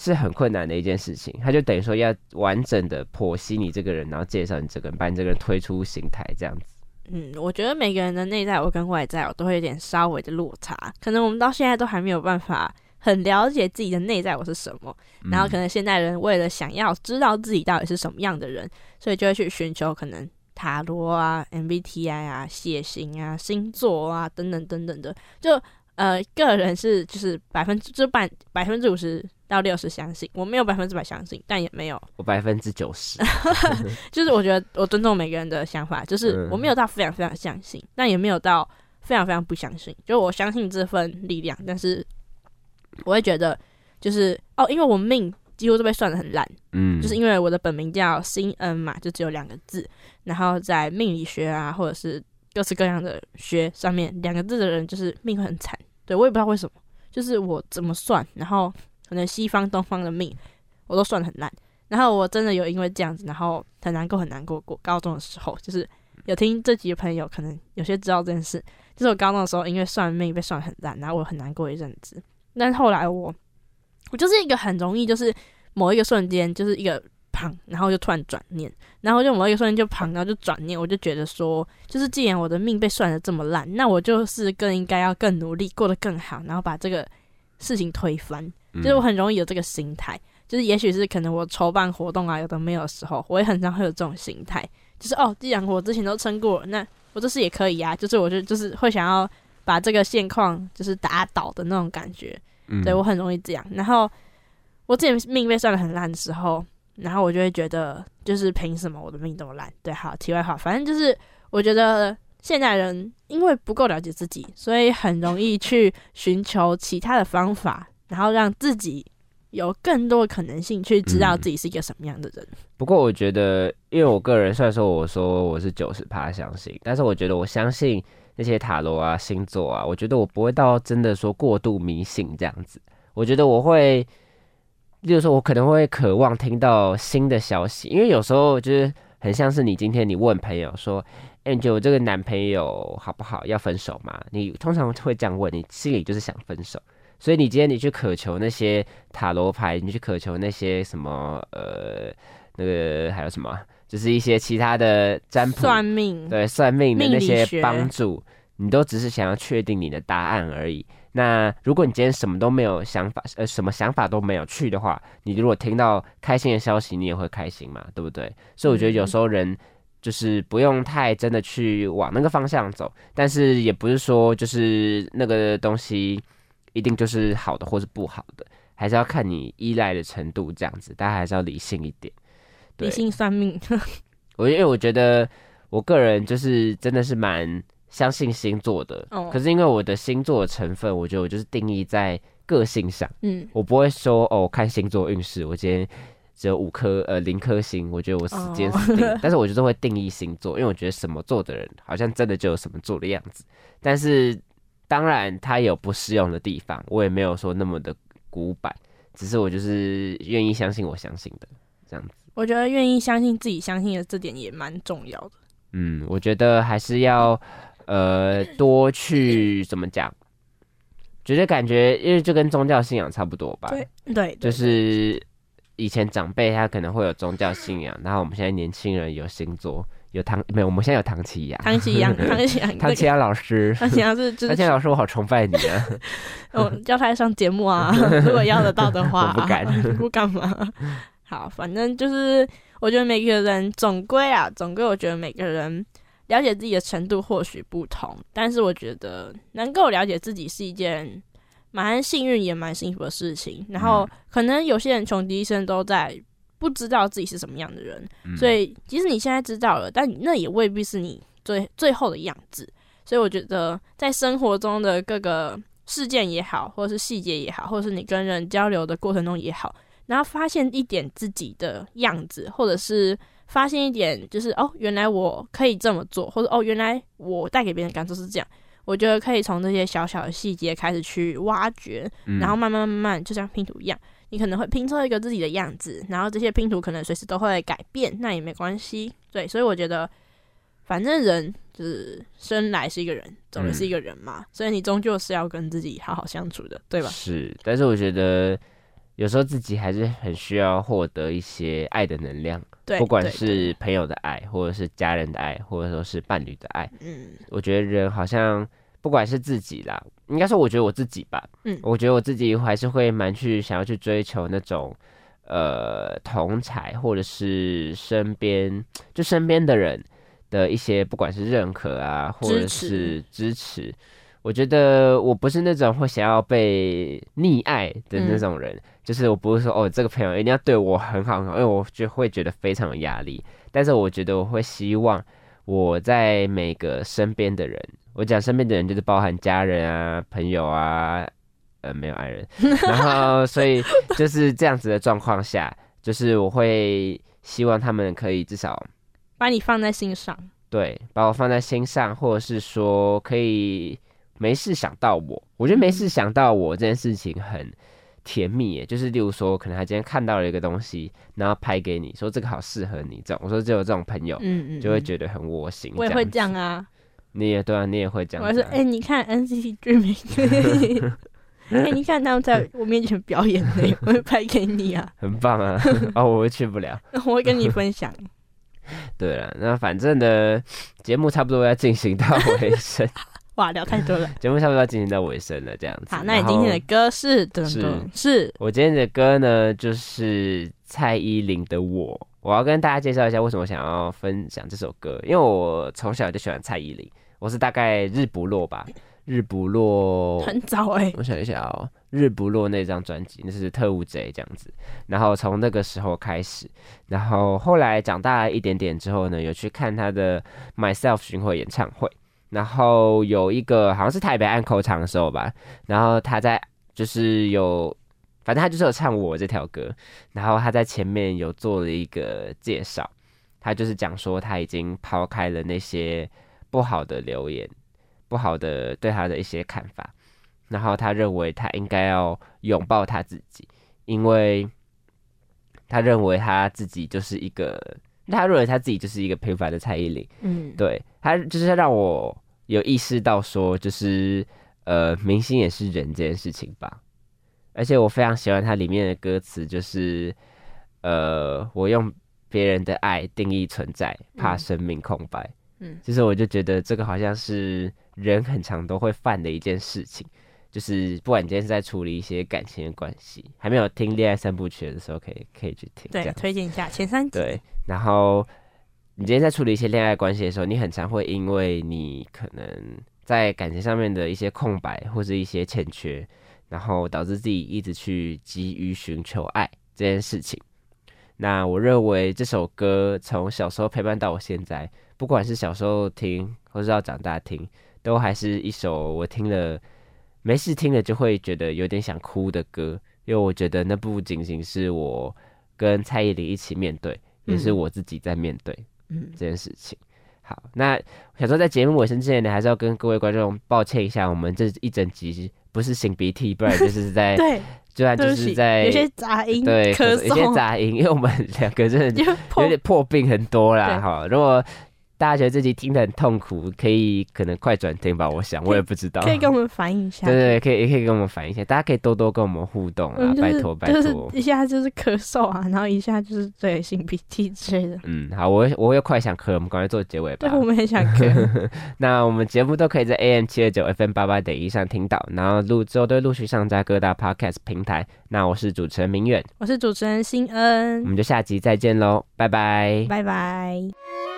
是很困难的一件事情。他就等于说要完整的剖析你这个人，然后介绍你这个人，把你这个人推出形态这样子。嗯，我觉得每个人的内在我跟外在我都会有点稍微的落差，可能我们到现在都还没有办法很了解自己的内在我是什么，然后可能现代人为了想要知道自己到底是什么样的人，所以就会去寻求可能塔罗啊、MBTI 啊、血型啊、星座啊等等等等的，就呃个人是就是百分之就半百分之五十到六十相信，我没有百分之百相信，但也没有我百分之九十，就是我觉得我尊重每个人的想法，就是嗯我没有到非常非常相信，但也没有到非常非常不相信。就我相信这份力量，但是我会觉得就是哦，因为我命几乎都被算的很烂，嗯，就是因为我的本名叫辛恩嘛，就只有两个字，然后在命理学啊，或者是各式各样的学上面，两个字的人就是命会很惨。对我也不知道为什么，就是我怎么算，然后可能西方、东方的命我都算的很烂，然后我真的有因为这样子，然后很难过、很难过过。高中的时候，就是有听这几个朋友，可能有些知道这件事，就是我高中的时候因为算命被算得很烂，然后我很难过一阵子。但是后来我，我就是一个很容易就是某一个瞬间就是一个砰，然后就突然转念，然后就某一个瞬间就旁，然后就转念，我就觉得说，就是既然我的命被算的这么烂，那我就是更应该要更努力，过得更好，然后把这个事情推翻。嗯就是我很容易有这个心态，就是也许是可能我筹办活动啊，有的没有的时候，我也很常会有这种心态，就是哦，既然我之前都撑过了，那我这次也可以啊，就是我就就是会想要把这个现况就是打倒的那种感觉。嗯对我很容易这样。然后我之前命被算的很烂的时候，然后我就会觉得，就是凭什么我的命这么烂？对，好，题外话，反正就是我觉得现代人因为不够了解自己，所以很容易去寻求其他的方法，然后让自己有更多的可能性去知道嗯自己是一个什么样的人。不过我觉得，因为我个人虽然说我说我是九十趴相信，但是我觉得我相信那些塔罗啊、星座啊，我觉得我不会到真的说过度迷信这样子。我觉得我会，例如说，我可能会渴望听到新的消息，因为有时候就是很像是你今天你问朋友说：“哎、你觉得我这个男朋友好不好？要分手吗？”你通常会这样问，你心里就是想分手。所以你今天你去渴求那些塔罗牌，你去渴求那些什么呃那个还有什么，就是一些其他的占卜、算命，对算命的那些帮助，你都只是想要确定你的答案而已。那如果你今天什么都没有想法，呃，什么想法都没有去的话，你如果听到开心的消息，你也会开心嘛，对不对？所以我觉得有时候人就是不用太真的去往那个方向走，但是也不是说就是那个东西一定就是好的或是不好的，还是要看你依赖的程度这样子，大家还是要理性一点。理性算命，我因为我觉得我个人就是真的是蛮相信星座的，哦可是因为我的星座的成分，我觉得我就是定义在个性上，嗯，我不会说哦看星座运势，我今天只有五颗呃零颗星，我觉得我死今天死定了，但是我就是会定义星座，因为我觉得什么座的人好像真的就有什么座的样子，但是当然它有不适用的地方，我也没有说那么的古板。只是我就是愿意相信我相信的这样子。我觉得愿意相信自己相信的这点也蛮重要的。嗯，我觉得还是要呃多去怎么讲，觉得感觉因为就跟宗教信仰差不多吧，对对，就是以前长辈他可能会有宗教信仰，然后我们现在年轻人有星座，有唐没有？我们现在有唐奇阳，唐奇阳，唐奇阳，唐奇阳老师，唐奇阳是就是唐奇阳老师，我好崇拜你啊！我叫他上节目啊，如果要得到的话，我不敢不干嘛。好，反正就是我觉得每个人总归啊，总归我觉得每个人了解自己的程度或许不同，但是我觉得能够了解自己是一件蛮幸运也蛮幸福的事情。然后可能有些人穷极一生都在不知道自己是什么样的人，嗯所以即使你现在知道了，但那也未必是你最最后的样子。所以我觉得在生活中的各个事件也好，或者是细节也好，或者是你跟人交流的过程中也好，然后发现一点自己的样子，或者是发现一点就是哦，原来我可以这么做，或者哦，原来我带给别人的感受是这样。我觉得可以从这些小小的细节开始去挖掘，嗯然后慢慢慢慢，就像拼图一样，你可能会拼凑一个自己的样子，然后这些拼图可能随时都会改变，那也没关系。对，所以我觉得，反正人就是生来是一个人，走也是一个人嘛，所以你终究是要跟自己好好相处的，对吧？是，但是我觉得有时候自己还是很需要获得一些爱的能量，对，不管是朋友的爱，或者是家人的爱，或者说是伴侣的爱。嗯我觉得人好像不管是自己啦，应该说我觉得我自己吧，嗯我觉得我自己还是会蛮去想要去追求那种呃同才或者是身边就身边的人的一些不管是认可啊，或者支持是支持。我觉得我不是那种会想要被溺爱的那种人，就是我不是说哦这个朋友一定要对我很好很好，因为我就会觉得非常有压力。但是我觉得我会希望我在每个身边的人，我讲身边的人就是包含家人啊、朋友啊，呃，没有爱人，然后所以就是这样子的状况下，就是我会希望他们可以至少把你放在心上，对把我放在心上，或者是说可以没事想到我。我觉得没事想到我这件事情很甜蜜耶，就是例如说，可能他今天看到了一个东西，然后拍给你说这个好适合你，这种我说只有这种朋友。嗯嗯，就会嗯觉得很窝心。我也会这样，啊，你也对啊，你也会这样啊。我还说，哎、你看 NCT Dreaming，哎、你看他们在我面前表演的，我会拍给你啊，很棒啊！哦，我会去不了。我会跟你分享。对了，那反正呢，节目差不多要进行到尾声，哇，聊太多了。节目差不多要进行到尾声了，这样子。好，那你今天的歌是噔是噔是我今天的歌呢，就是蔡依林的《我》。我要跟大家介绍一下为什么想要分享这首歌，因为我从小就喜欢蔡依林，我是大概日不落吧，日不落 很早哎、我想一下哦，《日不落》那张专辑，那是特务贼这样子。然后从那个时候开始，然后后来长大了一点点之后呢，有去看他的 Myself 巡回演唱会。然后有一个好像是台北安口场的时候吧，然后他在就是有，反正他就是有唱我这条歌，然后他在前面有做了一个介绍，他就是讲说他已经抛开了那些不好的留言，不好的对他的一些看法，然后他认为他应该要拥抱他自己，因为他认为他自己就是一个，他认为他自己就是一个平凡的蔡依林。嗯，对他就是让我有意识到说，就是呃，明星也是人这件事情吧。而且我非常喜欢它里面的歌词，就是呃，我用别人的爱定义存在，怕嗯生命空白。嗯其实我就觉得这个好像是人很常都会犯的一件事情，就是不管你今天是在处理一些感情的关系，还没有听恋爱三部曲的时候，可以可以去听。对，推荐一下前三集。对，然后你今天在处理一些恋爱关系的时候，你很常会因为你可能在感情上面的一些空白或是一些欠缺，然后导致自己一直去急于寻求爱这件事情。那我认为这首歌从小时候陪伴到我现在，不管是小时候听，或是到长大听，都还是一首我听了没事听了就会觉得有点想哭的歌，因为我觉得那不仅仅是我跟蔡依林一起面对，也是嗯我自己在面对嗯，这件事情。好，那想说在节目尾声之前呢，还是要跟各位观众抱歉一下，我们这一整集不是擤鼻涕，不然就是在，对，就然就是在有些杂音，对咳有些，杂音，因为我们两个真的 有点破病很多啦，对哈。如果大家觉得自己听得很痛苦，可以可能快转听吧，我想我也不知道。可以跟我们反映一下。对对，对可以也可以跟我们反映一下，大家可以多多跟我们互动啊，拜托拜托拜就是托。一下就是咳嗽啊，然后一下就是对擤鼻涕之类的。嗯，好，我我又快想咳，我们赶快做结尾吧对，。我们很想咳。那我们节目都可以在 AM 七二九 FM 八八点一上听到，然后录之后都会陆续上架各大 Podcast 平台。那我是主持人明远，我是主持人新恩我恩，们就下集再见喽，拜拜。拜拜。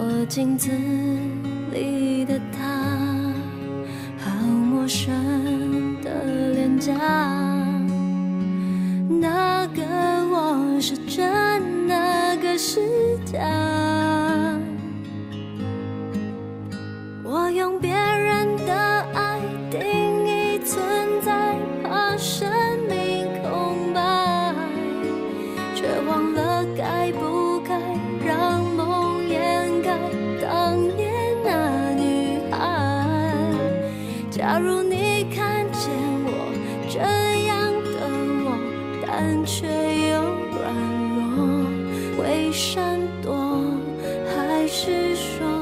我镜子里的他，好陌生的脸颊。那个我是真，那个是假。闪躲，还是说？